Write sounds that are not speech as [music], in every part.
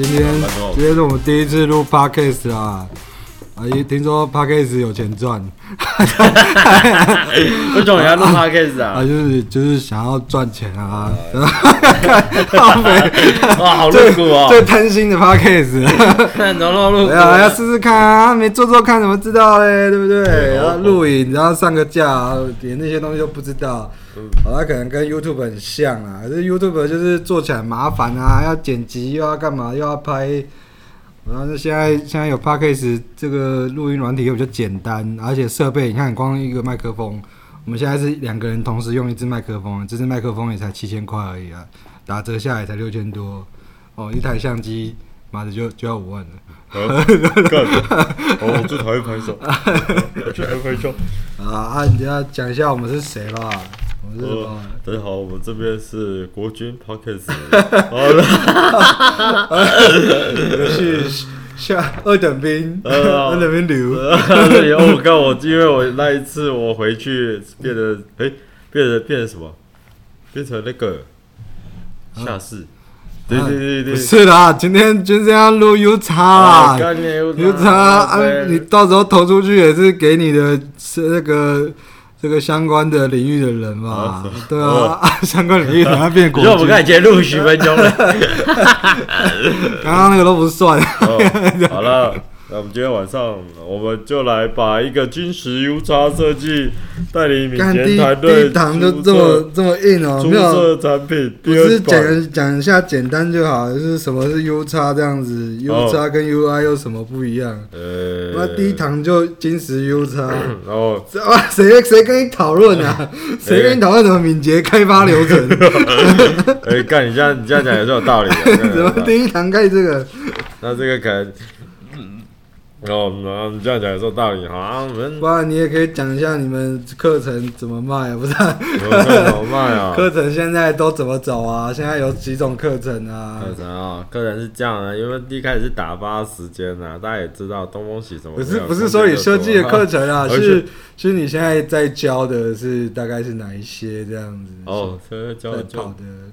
今天今天是我们第一次录 Podcast 啊，啊，一听说 Podcast 有钱赚，[laughs] 为什么要录 Podcast 啊？[laughs] 啊，就是就是想要赚钱啊，[laughs] 哇，好露骨哦，最贪心的 Podcast，露露露，哎呀，要试试看啊，没做做看怎么知道嘞，对不对？然后录影，然后上个架，连那些东西都不知道。好，它可能跟 YouTube 很像啊，可是 YouTube 就是做起来麻烦啊，要剪辑又要干嘛又要拍，然后就现在现在有 Podcast 这个录音软体又比较简单，而且设备你看光一个麦克风，我们现在是两个人同时用一支麦克风，这支麦克风也才七千块而已啊，打折下来才六千多，哦，一台相机妈的就就要五万了。干！哦，我最讨厌拍手，我 [laughs] 最讨厌拍手。啊啊！你要讲一下我们是谁吧？我是大家好，我们这边是国军 Podcast。[laughs] 我是下二等兵，[laughs] 二等兵刘。[laughs] 我告我，因为我那一次我回去变得，哎，变得变成什么？变成那个下士。对对对对，是啦，今天就是要录 U 叉啦，U 叉啊，你到时候投出去也是给你的，是那个这个相关的领域的人嘛，对啊，[laughs] 相关领域等下变国军，就我们刚才前录十分钟了，[laughs] 刚刚那个都不算，好了。那我们今天晚上，我们就来把一个金石 U 叉设计带领民间团队。第一堂就这么这么硬哦，出色产品。不是讲讲一下简单就好，就是什么是 U 叉这样子，U 叉跟 UI 有什么不一样？呃，那第一堂就金石 U 叉，[coughs] 然后谁谁跟你讨论啊？谁跟你讨论什么敏捷开发流程？[laughs] 哎，干你这样你这样讲也是有道理的。[laughs] 怎么第一堂开这个？[laughs] 那这个可能。哦，那你这样讲也有道理哈。我们不然你也可以讲一下你们课程怎么卖啊？不是？课程怎么卖啊？[laughs] 课程现在都怎么走啊？现在有几种课程啊？课程啊，课程是这样的，因为一开始是打发时间啊，大家也知道东风喜什么。不是不是说你设计的课程啊，[laughs] 是是你现在在教的是大概是哪一些这样子？哦，现在教的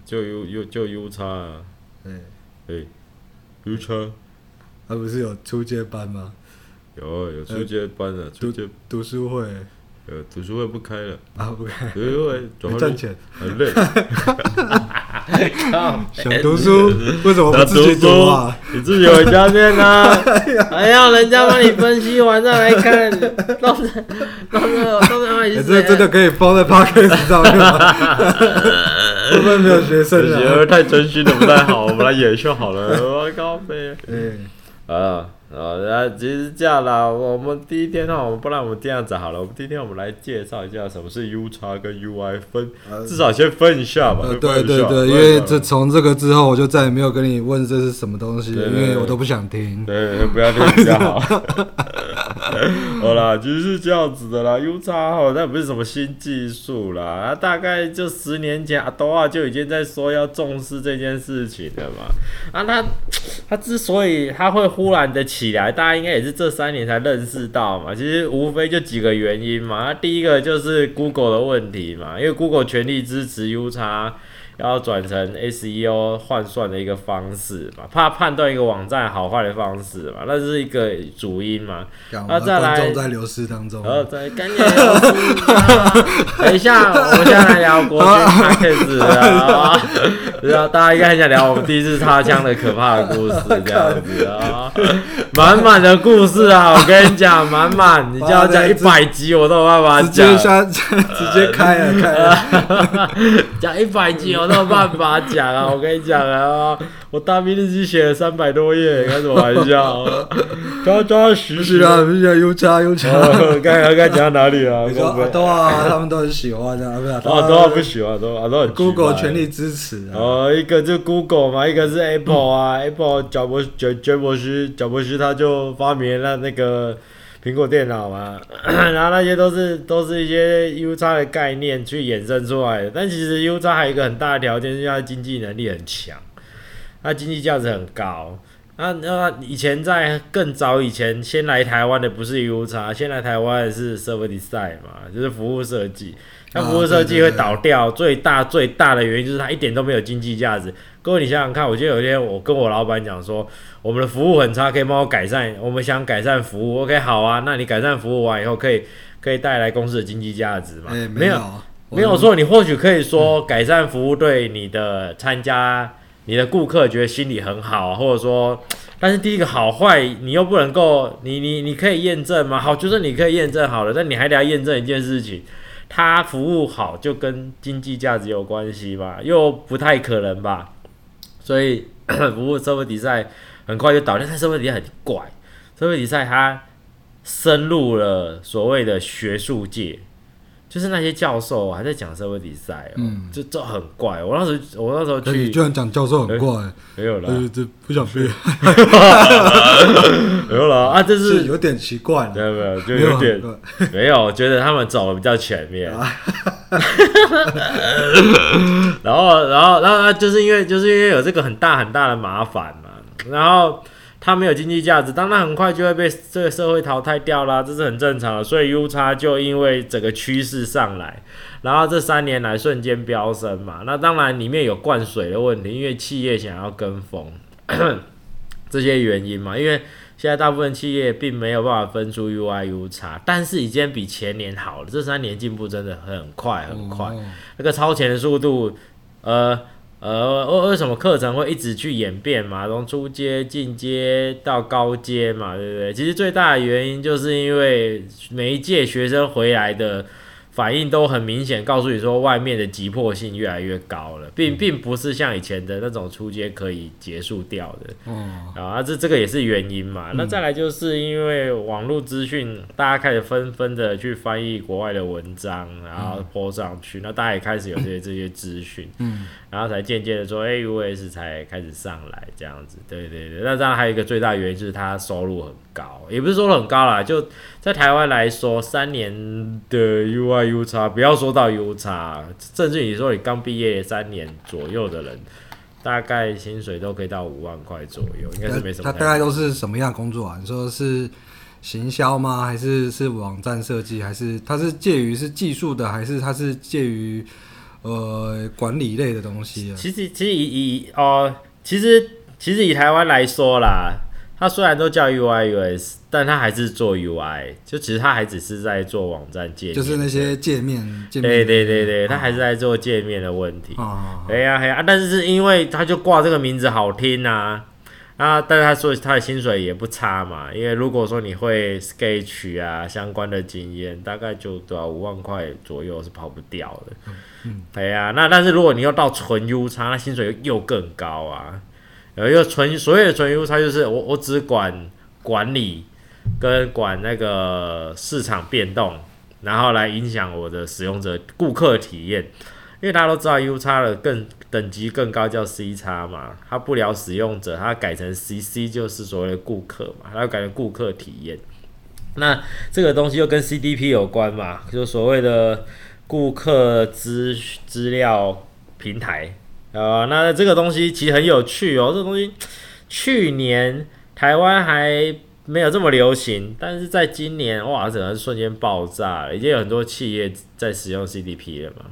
就 U U 就 U 叉啊，对，对，U 叉。他不是有初阶班吗？有有初阶班的，初阶读书会，呃，读书会不开了啊，不开，因为赚钱很累。[laughs] 想读书，为什么不自己读啊？你自己回家念啊，还要人家帮你分析完再来看，[laughs] 都是都是都是。这真的可以放在 Podcast 上面吗？[laughs] 会不会没有学生啊？太真心的不太好，我们来演秀好了。我靠，飞。嗯。啊啊，那其实这样啦，我们第一天哈，我们不然我们这样子好了，我们第一天我们来介绍一下什么是 U 叉跟 UI 分，至少先分一下吧。呃，对对对，因为这从这个之后，我就再也没有跟你问这是什么东西，因为我都不想听。对，不要听比较好。[laughs] 好啦，其实是这样子的啦，U 叉哈，那不是什么新技术啦，啊，大概就十年前阿多啊就已经在说要重视这件事情了嘛。啊，他他之所以他会忽然的起来，大家应该也是这三年才认识到嘛。其实无非就几个原因嘛。那第一个就是 Google 的问题嘛，因为 Google 全力支持 U 叉。要转成 SEO 换算的一个方式嘛，怕判断一个网站好坏的方式嘛，那是一个主因嘛。那再来，在流失当中，然后再赶紧流失。等一下，我们现在来聊国军 Podcast 啊，然后大家应该很想聊我们第一次擦枪的可怕的故事，这样子啊，满满的故事啊，我跟你讲，满满，你就要讲一百集我都有办法讲，直接直接开了开了，[laughs] 讲一百集我都有办法讲啊！我跟你讲啊，我大兵日记写了三百多页，开什么玩笑？[laughs] 抓抓实实啊！不是啊，又差又差。刚刚刚讲到哪里啊？阿多啊，他们都很喜欢的，不是？阿多不喜欢，阿多阿多很。Google 全力支持。哦，一个就 Google 嘛，一个是 Apple 啊，Apple 贾伯贾贾博士贾博士他就发明了那个。苹果电脑嘛，[clears throat] 然后那些都是都是一些 U 叉的概念去衍生出来的。但其实 U 叉还有一个很大的条件，就是它经济能力很强，它经济价值很高。那那以前在更早以前，先来台湾的不是 U 叉，先来台湾的是 Server Design 嘛，就是服务设计。它服务设计会倒掉，最大最大的原因就是它一点都没有经济价值。各位你想想看，我记得有一天我跟我老板讲说，我们的服务很差，可以帮我改善，我们想改善服务，OK，好啊，那你改善服务完以后，可以可以带来公司的经济价值嘛？欸、没有，没有错，你或许可以说改善服务对你的参加。你的顾客觉得心里很好，或者说，但是第一个好坏你又不能够，你你你可以验证吗？好，就算你可以验证好了，但你还得要验证一件事情，他服务好就跟经济价值有关系吧？又不太可能吧？所以 [coughs] 服务社会比赛很快就倒掉，但社会比赛很怪，社会比赛它深入了所谓的学术界。就是那些教授还在讲社会比赛，嗯，就这很怪。我那时候，我那时候去，你居然讲教授很怪，[laughs] 没有了，这不想去，[laughs] 没有了啊，这是有点奇怪，没有没有，就有点没有，觉得他们走的比较前面，[laughs] 然后然后然后就是因为就是因为有这个很大很大的麻烦嘛，然后。它没有经济价值，当然很快就会被这个社会淘汰掉啦，这是很正常的。所以 U 叉就因为整个趋势上来，然后这三年来瞬间飙升嘛。那当然里面有灌水的问题，因为企业想要跟风 [coughs] 这些原因嘛。因为现在大部分企业并没有办法分出 UI U 叉，但是已经比前年好了。这三年进步真的很快很快，哦、那个超前的速度，呃。呃，为为什么课程会一直去演变嘛？从初阶、进阶到高阶嘛，对不对？其实最大的原因就是因为每一届学生回来的。反应都很明显，告诉你说外面的急迫性越来越高了，并并不是像以前的那种出街可以结束掉的。哦，啊，这这个也是原因嘛。那再来就是因为网络资讯，大家开始纷纷的去翻译国外的文章，然后 po 上去，那大家也开始有这些这些资讯，嗯，然后才渐渐的说，哎，US 才开始上来这样子。对对对，那当然还有一个最大原因就是他收入很高，也不是说很高啦，就在台湾来说，三年的 UI。U 差，不要说到 U 差，甚至你说你刚毕业三年左右的人，大概薪水都可以到五万块左右，应该是没什么。他大概都是什么样的工作啊？你说是行销吗？还是是网站设计？还是他是介于是技术的？还是他是介于呃管理类的东西啊？其实其实以以哦，其实其实以台湾来说啦。他虽然都叫 UI US，但他还是做 UI，就其实他还只是在做网站界面，就是那些界面。界面对对对对，他还是在做界面的问题。哎呀哎呀，但是是因为他就挂这个名字好听啊，啊，但是他说他的薪水也不差嘛，因为如果说你会 Sketch 啊相关的经验，大概就多少五万块左右是跑不掉的。嗯，对呀，那但是如果你要到纯 U 叉，那薪水又更高啊。有一个纯所谓的纯 U 叉，就是我我只管管理跟管那个市场变动，然后来影响我的使用者顾客体验。因为大家都知道 U 叉的更等级更高叫 C 叉嘛，它不聊使用者，它改成 CC 就是所谓的顾客嘛，它要改成顾客体验。那这个东西又跟 CDP 有关嘛，就所谓的顾客资资料平台。呃，那这个东西其实很有趣哦。这个东西去年台湾还没有这么流行，但是在今年哇，整个瞬间爆炸了，已经有很多企业在使用 CDP 了嘛。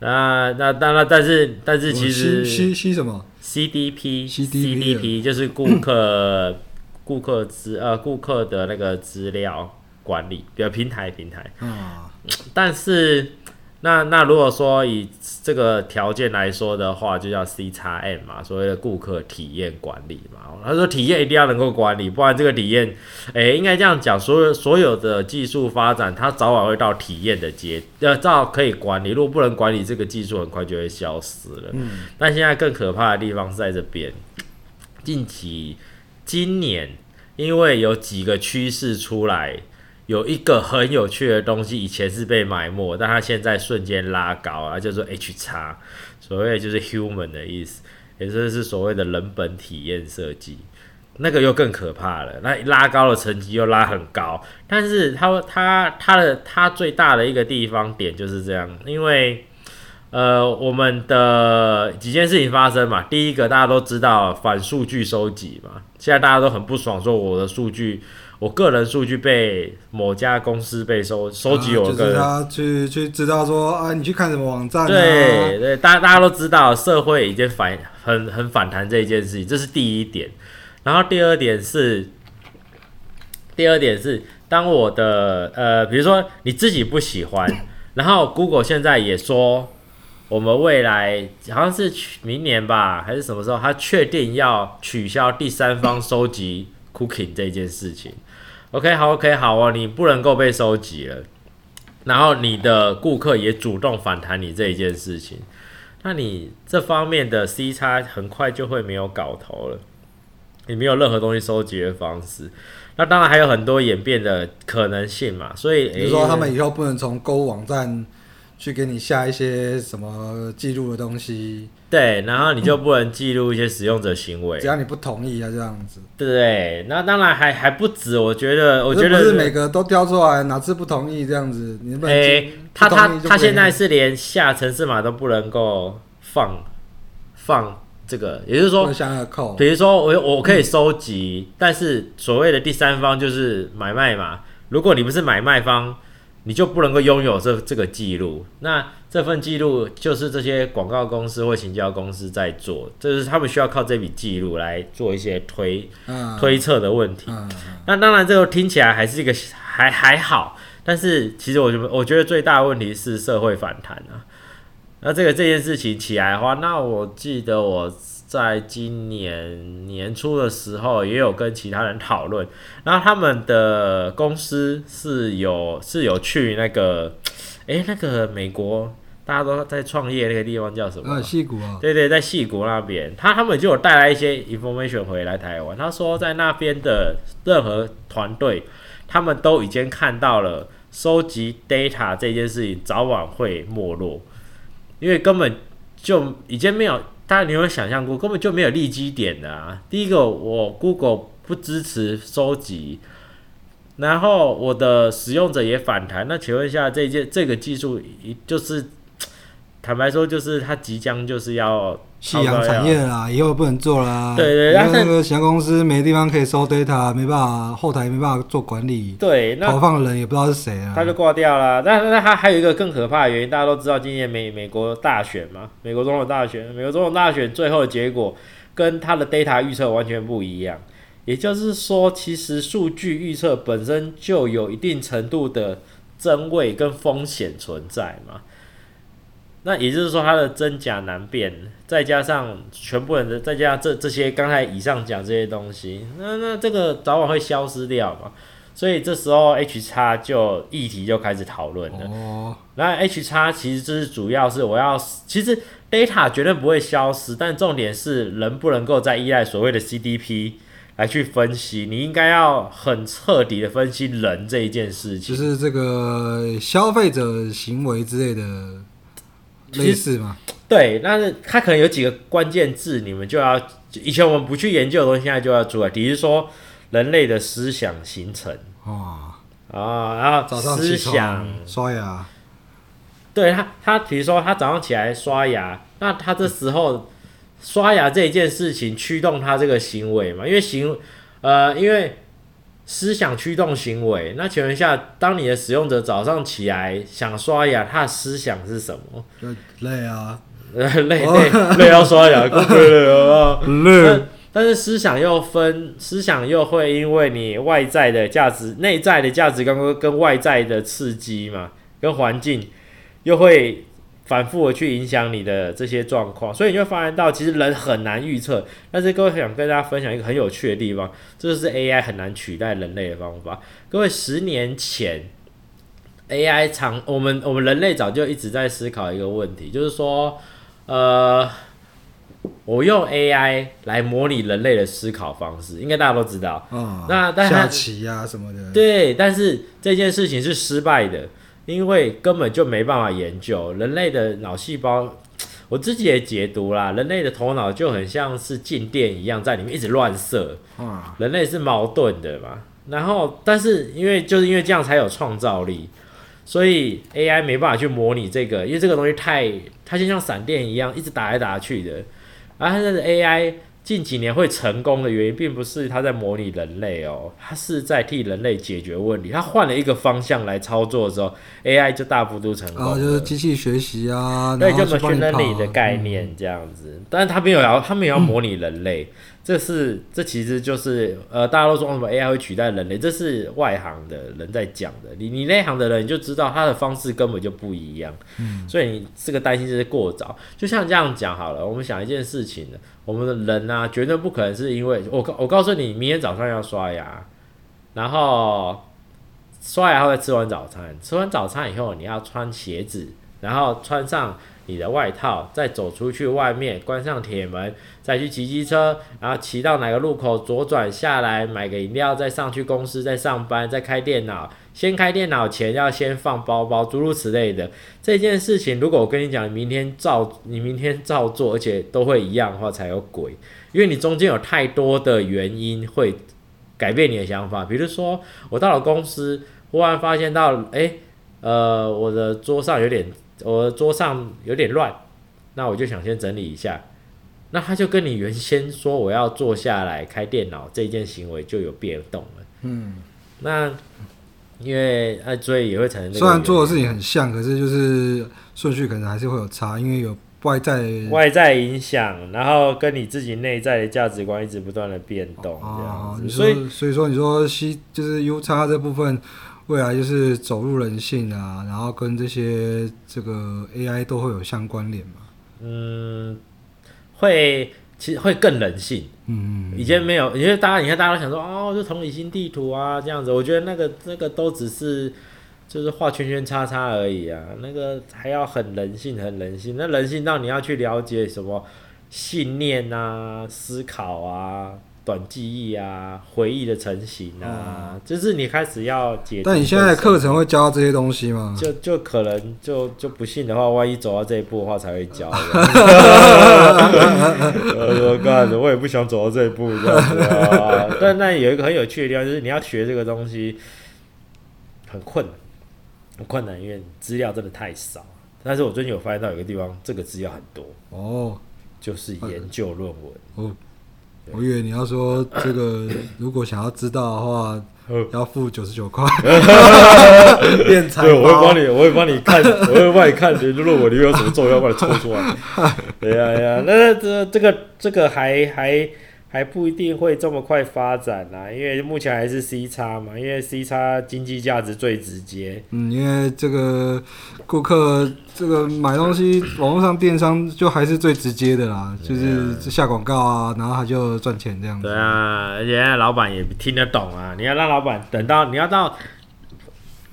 那那当然，但是但是其实 C C 什么 CDP CDP 就是顾客 [coughs] 顾客资呃顾客的那个资料管理，比如平台平台。啊，但是。那那如果说以这个条件来说的话，就叫 C 叉 M 嘛，所谓的顾客体验管理嘛。他说体验一定要能够管理，不然这个体验，诶、欸，应该这样讲，所有所有的技术发展，它早晚会到体验的阶，要照可以管理。如果不能管理，这个技术很快就会消失了。嗯。但现在更可怕的地方是在这边，近期今年因为有几个趋势出来。有一个很有趣的东西，以前是被埋没，但它现在瞬间拉高啊，叫做 H 叉，所谓就是 human 的意思，也就是所谓的人本体验设计，那个又更可怕了，那拉高的成绩又拉很高，但是它它它的它最大的一个地方点就是这样，因为。呃，我们的几件事情发生嘛。第一个大家都知道反数据收集嘛，现在大家都很不爽，说我的数据。我个人数据被某家公司被收收集，我个人、啊、就是他去去知道说啊，你去看什么网站、啊？对对，大家大家都知道，社会已经反很很反弹这一件事情，这是第一点。然后第二点是，第二点是，当我的呃，比如说你自己不喜欢，[laughs] 然后 Google 现在也说，我们未来好像是明年吧，还是什么时候，他确定要取消第三方收集 cookie 这件事情。OK，好，OK，好哦，你不能够被收集了，然后你的顾客也主动反弹你这一件事情，那你这方面的 C 差很快就会没有搞头了，你没有任何东西收集的方式，那当然还有很多演变的可能性嘛，所以比如说他们以后不能从购物网站去给你下一些什么记录的东西。对，然后你就不能记录一些使用者行为，只要你不同意啊，这样子。对，那当然还还不止，我觉得，我觉得不是每个都挑出来，哪次不同意这样子？你们哎，他他他现在是连下城市码都不能够放放这个，也就是说，比如说我我可以收集，嗯、但是所谓的第三方就是买卖嘛，如果你不是买卖方。你就不能够拥有这这个记录，那这份记录就是这些广告公司或行销公司在做，就是他们需要靠这笔记录来做一些推、嗯、推测的问题。那当然，这个听起来还是一个还还好，但是其实我觉得我觉得最大的问题是社会反弹啊。那这个这件事情起来的话，那我记得我。在今年年初的时候，也有跟其他人讨论，然后他们的公司是有是有去那个，诶，那个美国大家都在创业那个地方叫什么？啊，矽谷啊。对对，在戏谷那边，他他们就有带来一些 information 回来台湾。他说，在那边的任何团队，他们都已经看到了收集 data 这件事情早晚会没落，因为根本就已经没有。大家，你有没有想象过，根本就没有利基点的啊！第一个，我 Google 不支持收集，然后我的使用者也反弹。那请问一下，这件这个技术，就是坦白说，就是它即将就是要。夕阳产业啦，以后不能做啦。对对，因为那个小公司没地方可以收 data，没办法，后台没办法做管理。对，那投放的人也不知道是谁啊。他就挂掉了。那那他还有一个更可怕的原因，大家都知道，今年美美国大选嘛，美国总统大选，美国总统大选最后的结果跟他的 data 预测完全不一样。也就是说，其实数据预测本身就有一定程度的真伪跟风险存在嘛。那也就是说，它的真假难辨，再加上全部人的，再加上这这些刚才以上讲这些东西，那那这个早晚会消失掉嘛。所以这时候 H 叉就议题就开始讨论了。哦。那 H 叉其实就是主要是我要，其实 data 绝对不会消失，但重点是人不能够再依赖所谓的 CDP 来去分析，你应该要很彻底的分析人这一件事情，就是这个消费者行为之类的。类似嘛？对，但是它可能有几个关键字，你们就要以前我们不去研究的东西，现在就要做。比如说人类的思想形成啊，啊，然后思想刷牙，对他，他比如说他早上起来刷牙，那他这时候刷牙这一件事情驱动他这个行为嘛？因为行，呃，因为。思想驱动行为，那请问一下，当你的使用者早上起来想刷牙，他的思想是什么？累啊，[laughs] 累累 [laughs] 累要刷牙，够累了啊！累。[laughs] 但是思想又分，思想又会因为你外在的价值、内在的价值观跟外在的刺激嘛，跟环境又会。反复的去影响你的这些状况，所以你会发现到，其实人很难预测。但是各位想跟大家分享一个很有趣的地方，这就是 AI 很难取代人类的方法。各位，十年前 AI 常我们我们人类早就一直在思考一个问题，就是说，呃，我用 AI 来模拟人类的思考方式，应该大家都知道。嗯，那但下棋呀什么的。对，但是这件事情是失败的。因为根本就没办法研究人类的脑细胞，[tsk] 我自己也解读啦，人类的头脑就很像是静电一样，在里面一直乱射。人类是矛盾的嘛，然后但是因为就是因为这样才有创造力，所以 AI 没办法去模拟这个，因为这个东西太，它就像闪电一样，一直打来打去的。然后它的 AI 近几年会成功的原因，并不是它在模拟人类哦，它是在替人类解决问题。它换了一个方向来操作的时候，AI 就大幅度成功。啊，就是机器学习啊，对，就 machine learning 的概念这样子。嗯、但是他没有要，他们也要模拟人类。嗯这是这其实就是呃，大家都说什么 AI 会取代人类，这是外行的人在讲的。你你内行的人你就知道他的方式根本就不一样，嗯，所以你这个担心就是过早。就像这样讲好了，我们想一件事情，我们的人啊，绝对不可能是因为我我告诉你，明天早上要刷牙，然后刷牙后再吃完早餐，吃完早餐以后你要穿鞋子，然后穿上。你的外套，再走出去外面，关上铁门，再去骑机车，然后骑到哪个路口左转下来买个饮料，再上去公司再上班，再开电脑。先开电脑前要先放包包，诸如此类的这件事情，如果我跟你讲，你明天照你明天照做，而且都会一样的话，才有鬼。因为你中间有太多的原因会改变你的想法，比如说我到了公司，忽然发现到，诶、呃，我的桌上有点。我桌上有点乱，那我就想先整理一下。那他就跟你原先说我要坐下来开电脑这件行为就有变动了。嗯，那因为啊，所以也会产生。虽然做的事情很像，可是就是顺序可能还是会有差，因为有外在外在影响，然后跟你自己内在的价值观一直不断的变动这样子。所以所以说你说西就是 U 叉这部分。未来就是走入人性啊，然后跟这些这个 AI 都会有相关联嘛？嗯，会，其实会更人性。嗯，以前没有，因为大家你看大家都想说哦，就同理心地图啊这样子，我觉得那个那个都只是就是画圈圈叉叉而已啊，那个还要很人性，很人性。那人性到你要去了解什么信念啊、思考啊。短记忆啊，回忆的成型啊，嗯、就是你开始要解。但你现在的课程会教这些东西吗？就就可能就就不信的话，万一走到这一步的话，才会教。[laughs] 我说干，我也不想走到这一步，这样子啊。[laughs] 但那有一个很有趣的地方，就是你要学这个东西很困难，很困难，因为资料真的太少。但是我最近有发现到有一个地方，这个资料很多哦，就是研究论文哦。我以为你要说这个，[coughs] 如果想要知道的话，要付九十九块。[laughs] 对，我会帮你，我会帮你看，我会帮你看，[laughs] 你论文里面有什么重要，帮你抽出来。[laughs] 对呀呀，那这这个这个还还。还不一定会这么快发展啦，因为目前还是 C 叉嘛，因为 C 叉经济价值最直接。嗯，因为这个顾客这个买东西，网络上电商就还是最直接的啦，就是下广告啊，然后他就赚钱这样子。对啊，而且老板也听得懂啊，你要让老板等到你要到。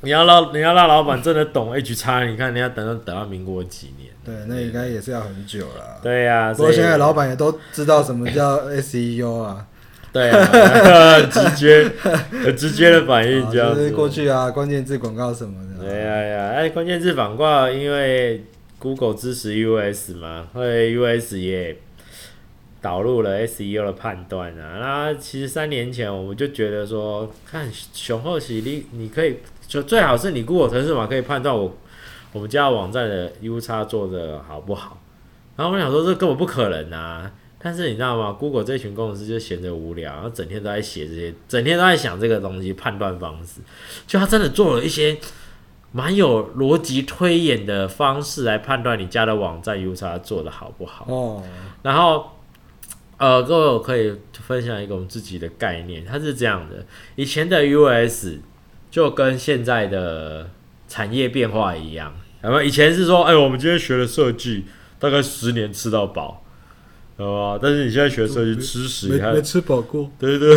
你要让你要让老板真的懂 H 叉，你看你要等到等到民国几年？对，那应该也是要很久了。对呀、啊，不过现在老板也都知道什么叫 SEO 啊。对啊，直接很直接的反应，这样子。就是过去啊，关键字广告什么的。对呀呀，哎，关键字广告，因为 Google 支持 US 嘛，所以 US 也导入了 SEO 的判断啊。那其实三年前我们就觉得说，看雄厚喜力你可以。就最好是你 Google 城市码可以判断我我们家网站的 U 叉做的好不好，然后我想说这根本不可能啊！但是你知道吗？Google 这群工程师就闲着无聊，然后整天都在写这些，整天都在想这个东西判断方式，就他真的做了一些蛮有逻辑推演的方式来判断你家的网站 U 叉做的好不好。哦，然后呃，各位我可以分享一个我们自己的概念，它是这样的：以前的 US。就跟现在的产业变化一样，那么以前是说，哎，我们今天学了设计，大概十年吃到饱，知道吧？但是你现在学设计，吃屎你还没吃饱过，对对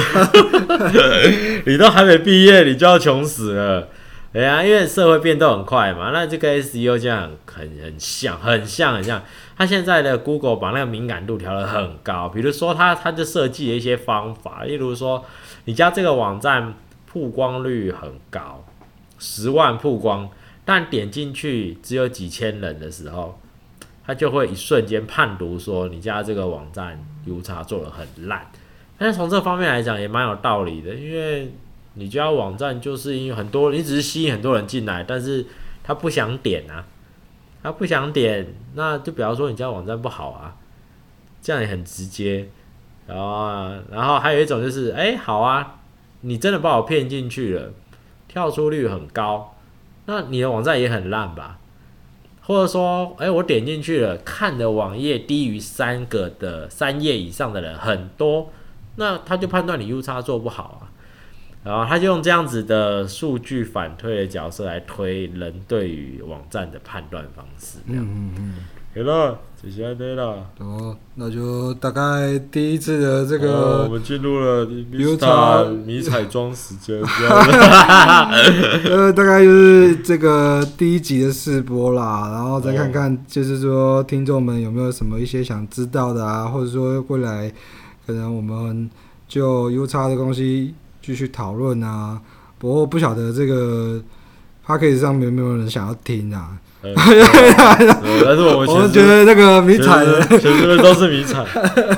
对，[laughs] 你都还没毕业，你就要穷死了，哎呀，因为社会变动很快嘛。那这个 SEO 这样很很像，很像很像。他现在的 Google 把那个敏感度调得很高，比如说他他就设计了一些方法，例如说你家这个网站。曝光率很高，十万曝光，但点进去只有几千人的时候，他就会一瞬间判读说你家这个网站 U 叉做的很烂。但是从这方面来讲也蛮有道理的，因为你家网站就是因为很多，你只是吸引很多人进来，但是他不想点啊，他不想点，那就比方说你家网站不好啊，这样也很直接。然后啊，然后还有一种就是，哎，好啊，你真的把我骗进去了，跳出率很高，那你的网站也很烂吧？或者说，哎，我点进去了，看的网页低于三个的三页以上的人很多，那他就判断你 U 差做不好啊，然后他就用这样子的数据反推的角色来推人对于网站的判断方式。嗯嗯嗯。好了，谢谢对了。哦，那就大概第一次的这个，哦、我们进入了迷彩迷彩装时间。呃，[laughs] 大概就是这个第一集的试播啦，然后再看看，就是说听众们有没有什么一些想知道的啊，或者说未来可能我们就 UX 的东西继续讨论啊。不过不晓得这个 Podcast 上面有没有人想要听啊？[laughs] 但是我们我们觉得那个迷彩的，前面都是迷彩，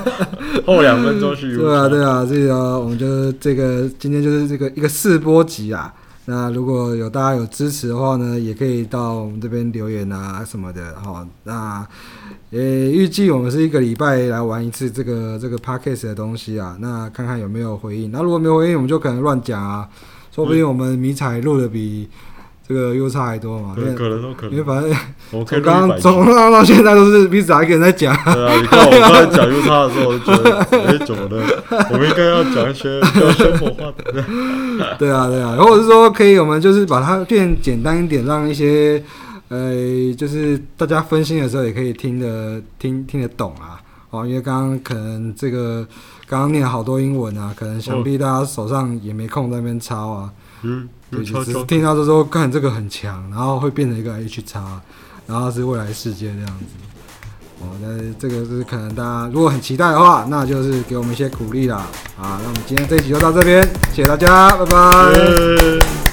[laughs] 后两分钟是。对啊，对啊，这个我们就这个今天就是这个一个试播集啊。那如果有大家有支持的话呢，也可以到我们这边留言啊什么的。好，那呃预计我们是一个礼拜来玩一次这个这个 podcast 的东西啊。那看看有没有回应。那如果没有回应，我们就可能乱讲啊。说不定我们迷彩录的比。这个优差还多嘛？可能都可能，因为反正从刚刚从刚到现在都是彼此还一个人在讲。对啊，你看我刚才讲优差的时候，我就觉得哎，怎么了？我们应该要讲一些比较生活化的。[laughs] 对啊，对啊，或者是说可以，我们就是把它变简单一点，让一些呃，就是大家分心的时候也可以听得听听得懂啊。哦，因为刚刚可能这个刚刚念了好多英文啊，可能想必大家手上也没空在那边抄啊。嗯。对，就只是听到就说，看这个很强，然后会变成一个 H 叉，然后是未来世界这样子。哦，那这个是可能大家如果很期待的话，那就是给我们一些鼓励啦。啊，那我们今天这一集就到这边，谢谢大家，拜拜。